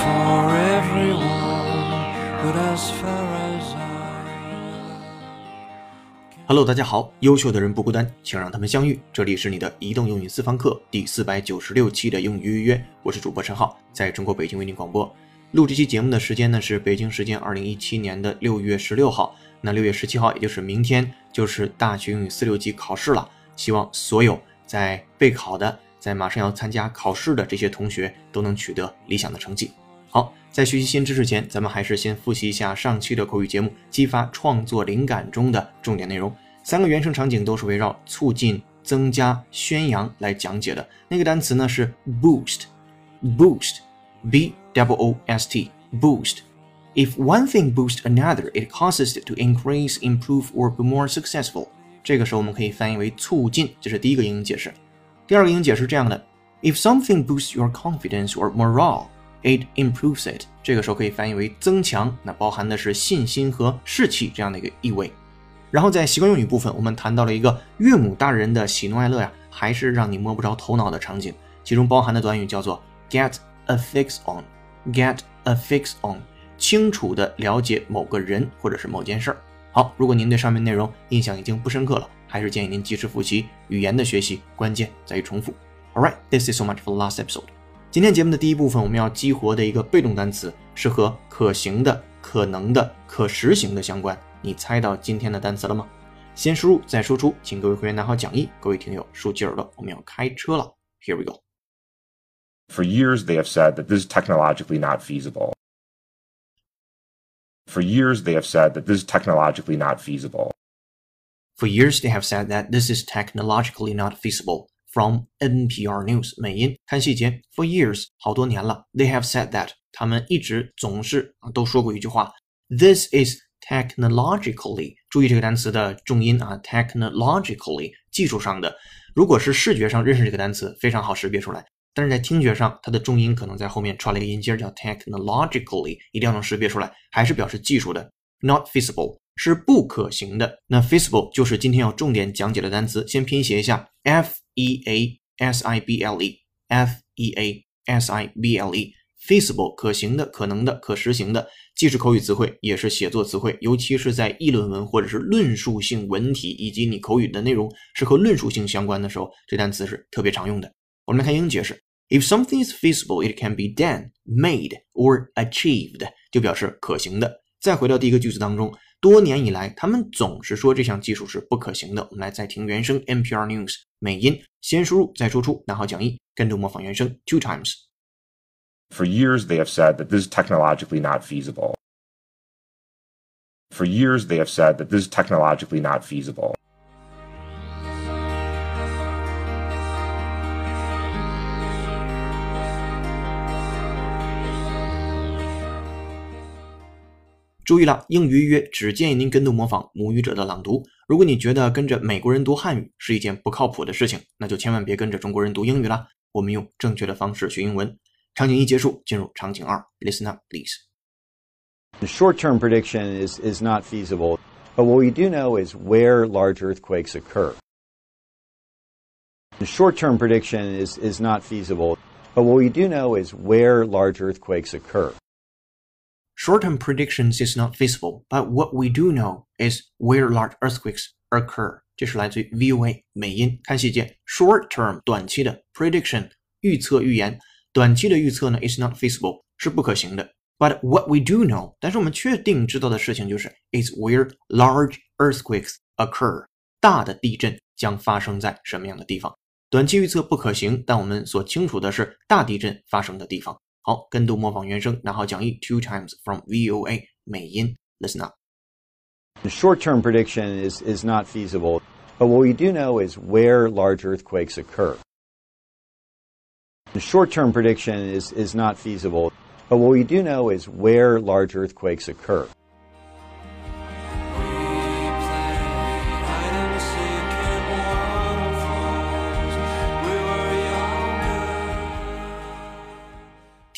for everyone as far as i hello 大家好优秀的人不孤单请让他们相遇这里是你的移动英语私房课第四百九十六期的英语预约我是主播陈浩在中国北京为您广播录这期节目的时间呢是北京时间二零一七年的六月十六号那六月十七号也就是明天就是大学英语四六级考试了希望所有在备考的在马上要参加考试的这些同学都能取得理想的成绩。好，在学习新知识前，咱们还是先复习一下上期的口语节目《激发创作灵感》中的重点内容。三个原生场景都是围绕促进、增加、宣扬来讲解的。那个单词呢是 boost，boost，b double o s t，boost。If one thing boosts another, it causes it to increase, improve, or be more successful。这个时候我们可以翻译为促进，这是第一个英语解释。第二个英语解释这样的：If something boosts your confidence or morale。It improves it，这个时候可以翻译为增强，那包含的是信心和士气这样的一个意味。然后在习惯用语部分，我们谈到了一个岳母大人的喜怒哀乐呀，还是让你摸不着头脑的场景，其中包含的短语叫做 get a fix on，get a fix on，清楚的了解某个人或者是某件事儿。好，如果您对上面内容印象已经不深刻了，还是建议您及时复习。语言的学习关键在于重复。All right，this is so much for the last episode。今天节目的第一部分，我们要激活的一个被动单词是和可行的、可能的、可实行的相关。你猜到今天的单词了吗？先输入再输出，请各位会员拿好讲义，各位听友竖起耳朵，我们要开车了。Here we go. For years, they have said that this is technologically not feasible. For years, they have said that this is technologically not feasible. For years, they have said that this is technologically not feasible. From NPR News 美音看细节，For years 好多年了，They have said that 他们一直总是啊都说过一句话，This is technologically 注意这个单词的重音啊，technologically 技术上的。如果是视觉上认识这个单词，非常好识别出来，但是在听觉上，它的重音可能在后面串了一个音节叫 technologically，一定要能识别出来，还是表示技术的，not feasible。是不可行的。那 feasible 就是今天要重点讲解的单词，先拼写一下 f e a s i b l e，f e a s i b l e，feasible 可行的、可能的、可实行的，既是口语词汇，也是写作词汇，尤其是在议论文或者是论述性文体以及你口语的内容是和论述性相关的时候，这单词是特别常用的。我们来看英语解释：If something is feasible, it can be done, made, or achieved，就表示可行的。再回到第一个句子当中。多年以来，他们总是说这项技术是不可行的。我们来再听原声 NPR News 美音，先输入再输出，拿好讲义，跟着模仿原声 two times。For years, they have said that this is technologically not feasible. For years, they have said that this is technologically not feasible. 注意了，英语约只建议您跟读模仿母语者的朗读。如果你觉得跟着美国人读汉语是一件不靠谱的事情，那就千万别跟着中国人读英语了。我们用正确的方式学英文。场景一结束，进入场景二。Listen up, please. The short-term prediction is is not feasible, but what we do know is where large earthquakes occur. The short-term prediction is is not feasible, but what we do know is where large earthquakes occur. Short-term predictions is not feasible, but what we do know is where large earthquakes occur. 这是来自于 VOA 美音，看细节。Short-term 短期的 prediction 预测预言，短期的预测呢 is not feasible 是不可行的。But what we do know，但是我们确定知道的事情就是 is where large earthquakes occur，大的地震将发生在什么样的地方。短期预测不可行，但我们所清楚的是大地震发生的地方。 好，跟读模仿原声，拿好讲义 two times from VOA 美音，listen up. The short-term prediction is is not feasible, but what we do know is where large earthquakes occur. The short-term prediction is is not feasible, but what we do know is where large earthquakes occur.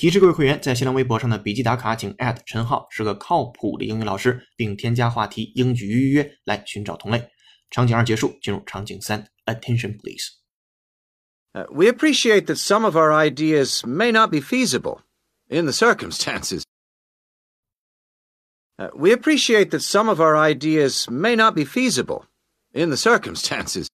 提示各位会员，在新浪微博上的笔记打卡，请陈浩是个靠谱的英语老师，并添加话题“英语预约”来寻找同类。场景二结束，进入场景三。Attention, please. Uh, we appreciate that some of our ideas may not be feasible in the circumstances. Uh, we appreciate that some of our ideas may not be feasible in the circumstances.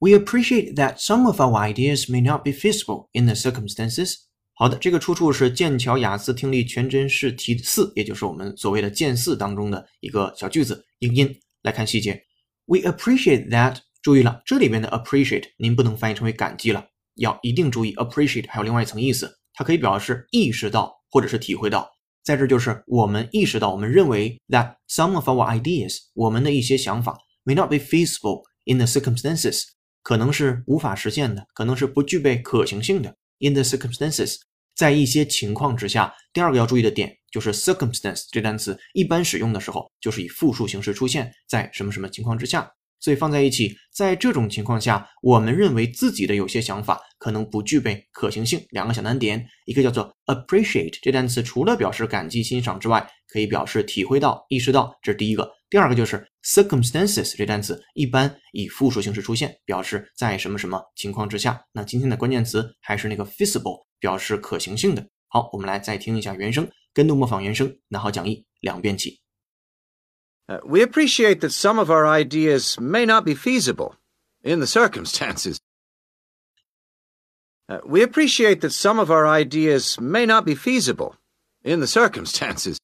We appreciate that some of our ideas may not be feasible in the circumstances. 好的，这个出处是剑桥雅思听力全真试题四，也就是我们所谓的剑四当中的一个小句子英音。来看细节，We appreciate that。注意了，这里边的 appreciate 您不能翻译成为感激了，要一定注意 appreciate 还有另外一层意思，它可以表示意识到或者是体会到。在这就是我们意识到，我们认为 that some of our ideas，我们的一些想法 may not be feasible in the circumstances，可能是无法实现的，可能是不具备可行性的。In the circumstances，在一些情况之下，第二个要注意的点就是 circumstance 这单词一般使用的时候就是以复数形式出现，在什么什么情况之下。所以放在一起，在这种情况下，我们认为自己的有些想法可能不具备可行性。两个小难点，一个叫做 appreciate 这单词，除了表示感激、欣赏之外，可以表示体会到、意识到，这是第一个。第二个就是 circumstances 这单词，一般以复数形式出现，表示在什么什么情况之下。那今天的关键词还是那个 feasible，表示可行性的。好，我们来再听一下原声，跟读模仿原声，拿好讲义，两遍起。We appreciate that some of our ideas may not be feasible in the circumstances. Uh, we appreciate that some of our ideas may not be feasible in the circumstances.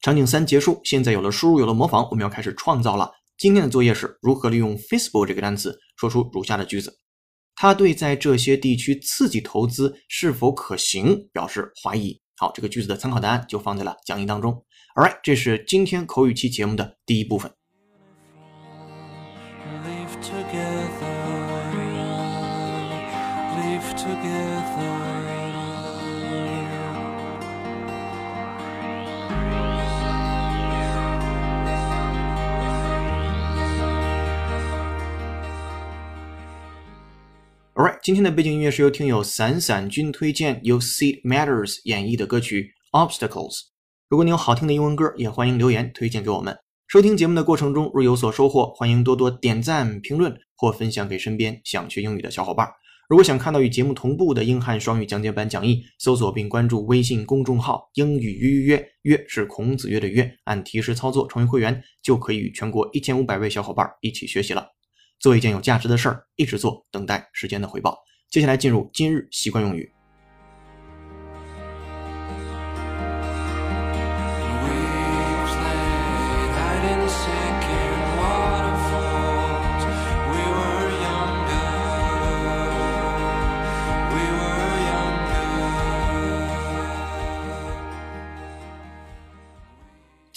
场景三结束，现在有了输入，有了模仿，我们要开始创造了。今天的作业是如何利用 feasible 这个单词说出如下的句子：他对在这些地区刺激投资是否可行表示怀疑。好，这个句子的参考答案就放在了讲义当中。All right，这是今天口语期节目的第一部分。All right，今天的背景音乐是由听友散散君推荐，由 Seed Matters 演绎的歌曲《Obstacles》。如果你有好听的英文歌，也欢迎留言推荐给我们。收听节目的过程中，若有所收获，欢迎多多点赞、评论或分享给身边想学英语的小伙伴。如果想看到与节目同步的英汉双语讲解版讲义，搜索并关注微信公众号“英语约约约”，是孔子约的约，按提示操作成为会员，就可以与全国一千五百位小伙伴一起学习了。做一件有价值的事儿，一直做，等待时间的回报。接下来进入今日习惯用语。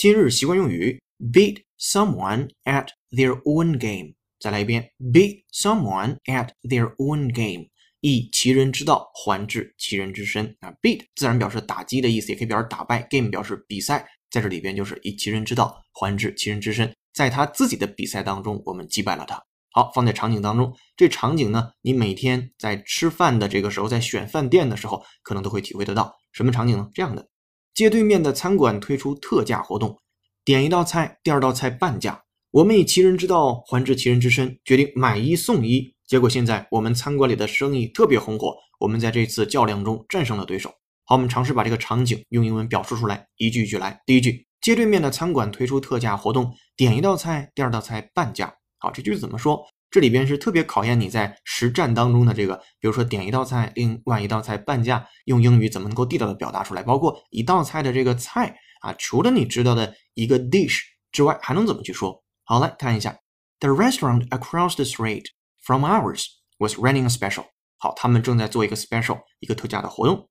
今日习惯用语：beat someone at their own game。再来一遍：beat someone at their own game，以其人之道还治其人之身。啊，beat 自然表示打击的意思，也可以表示打败；game 表示比赛，在这里边就是以其人之道还治其人之身。在他自己的比赛当中，我们击败了他。好，放在场景当中，这场景呢，你每天在吃饭的这个时候，在选饭店的时候，可能都会体会得到。什么场景呢？这样的。街对面的餐馆推出特价活动，点一道菜，第二道菜半价。我们以其人之道还治其人之身，决定买一送一。结果现在我们餐馆里的生意特别红火，我们在这次较量中战胜了对手。好，我们尝试把这个场景用英文表述出来，一句一句来。第一句，街对面的餐馆推出特价活动，点一道菜，第二道菜半价。好，这句怎么说？这里边是特别考验你在实战当中的这个，比如说点一道菜，另外一道菜半价，用英语怎么能够地道的表达出来？包括一道菜的这个菜啊，除了你知道的一个 dish 之外，还能怎么去说？好，来看一下，The restaurant across the street from ours was running a special。好，他们正在做一个 special，一个特价的活动。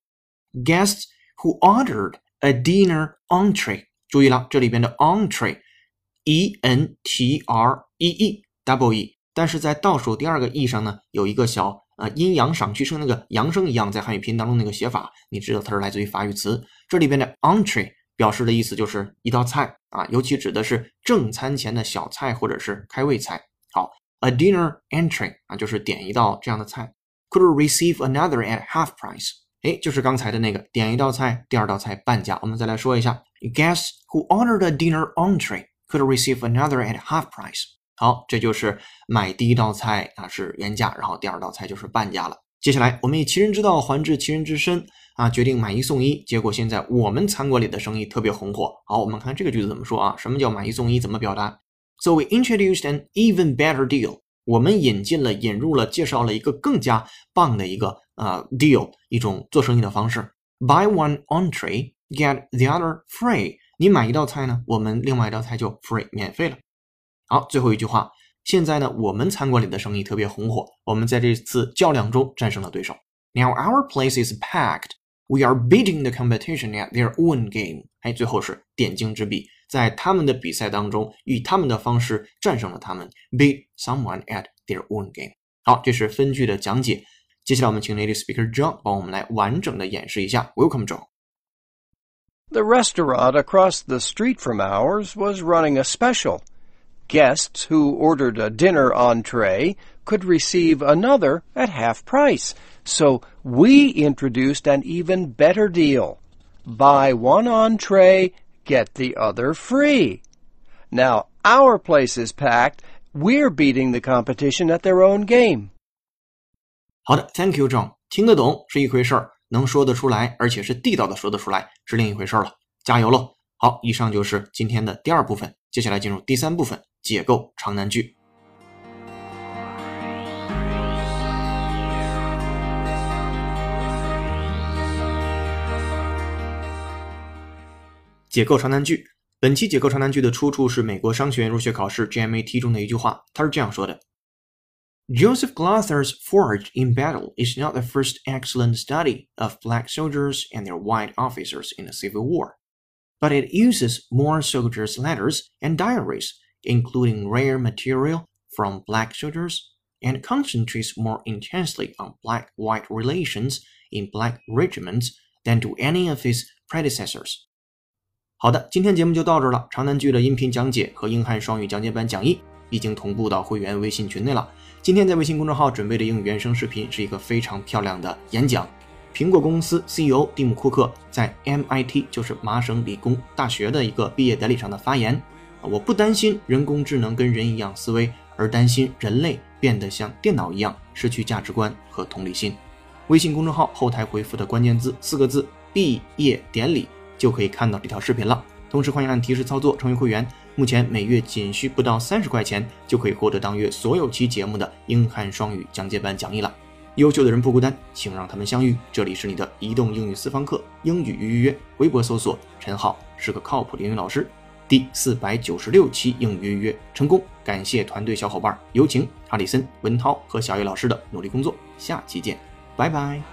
Guests who ordered a dinner entree，注意了，这里边的 entree，e n t r e e，double e。但是在倒数第二个 e 上呢，有一个小呃阴阳赏去声那个阳声一样，在汉语拼音当中那个写法，你知道它是来自于法语词。这里边的 entree 表示的意思就是一道菜啊，尤其指的是正餐前的小菜或者是开胃菜。好，a dinner entree 啊，就是点一道这样的菜。Could receive another at half price，哎，就是刚才的那个点一道菜，第二道菜半价。我们再来说一下，Guests who ordered a dinner entree could receive another at half price。好，这就是买第一道菜啊是原价，然后第二道菜就是半价了。接下来，我们以其人之道还治其人之身啊，决定买一送一。结果现在我们餐馆里的生意特别红火。好，我们看这个句子怎么说啊？什么叫买一送一？怎么表达 So we introduced an even better deal. 我们引进了、引入了、介绍了一个更加棒的一个呃 deal，一种做生意的方式。Buy one entree, get the other free. 你买一道菜呢，我们另外一道菜就 free 免费了。好，最后一句话。现在呢，我们餐馆里的生意特别红火，我们在这次较量中战胜了对手。Now our place is packed. We are beating the competition at their own game. 哎，最后是点睛之笔，在他们的比赛当中，以他们的方式战胜了他们，beat someone at their own game。好，这是分句的讲解。接下来我们请 native speaker John 帮我们来完整的演示一下。Welcome, John. The restaurant across the street from ours was running a special. Guests who ordered a dinner entree could receive another at half price. So we introduced an even better deal. Buy one entree, get the other free. Now our place is packed. We're beating the competition at their own game. 好的，Thank you, John。听得懂是一回事儿，能说得出来，而且是地道的说得出来，是另一回事儿了。加油喽！好，以上就是今天的第二部分，接下来进入第三部分。 解构长难句。解构长难句。本期解构长难句的出处是美国商学院入学考试 GMAT 中的一句话，它是这样说的：“Joseph Glather's Forge in Battle is not the first excellent study of black soldiers and their white officers in the Civil War, but it uses more soldiers' letters and diaries including rare material from black soldiers, and concentrates more intensely on black white relations in black regiments than do any of his predecessors. 好的，今天节目就到这儿了。长难句的音频讲解和英汉双语讲解版讲义已经同步到会员微信群内了。今天在微信公众号准备的英语原声视频是一个非常漂亮的演讲。苹果公司 CEO 蒂姆·库克在 MIT，就是麻省理工大学的一个毕业典礼上的发言。我不担心人工智能跟人一样思维，而担心人类变得像电脑一样失去价值观和同理心。微信公众号后台回复的关键字四个字“毕业典礼”就可以看到这条视频了。同时欢迎按提示操作成为会员，目前每月仅需不到三十块钱就可以获得当月所有期节目的英汉双语讲解版讲义了。优秀的人不孤单，请让他们相遇。这里是你的移动英语私房课，英语预约，微博搜索陈浩是个靠谱的英语老师。第四百九十六期应约约成功，感谢团队小伙伴，有请哈里森、文涛和小叶老师的努力工作。下期见，拜拜。